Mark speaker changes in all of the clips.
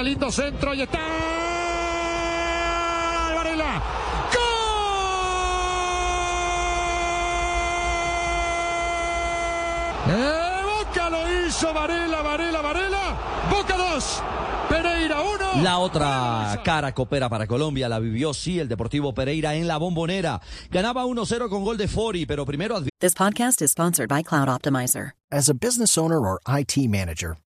Speaker 1: Qué lindo centro. Y está. Varela. ¡Gol! ¡Eh, Boca lo hizo Varela, Varela, Varela. Boca 2. Pereira 1.
Speaker 2: La otra cara coopera para Colombia la vivió sí el Deportivo Pereira en la bombonera. Ganaba 1-0 con gol de Fori, pero primero
Speaker 3: This podcast is sponsored by Cloud Optimizer.
Speaker 4: As a business owner or IT manager,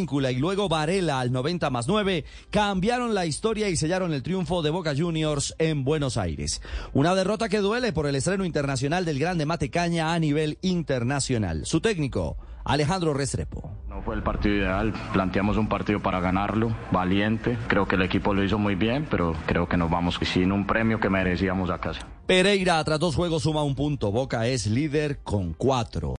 Speaker 2: y luego Varela al 90 más 9 cambiaron la historia y sellaron el triunfo de Boca Juniors en Buenos Aires. Una derrota que duele por el estreno internacional del grande Matecaña a nivel internacional. Su técnico, Alejandro Restrepo.
Speaker 5: No fue el partido ideal, planteamos un partido para ganarlo, valiente. Creo que el equipo lo hizo muy bien, pero creo que nos vamos sin un premio que merecíamos a casa.
Speaker 2: Pereira tras dos juegos suma un punto. Boca es líder con cuatro.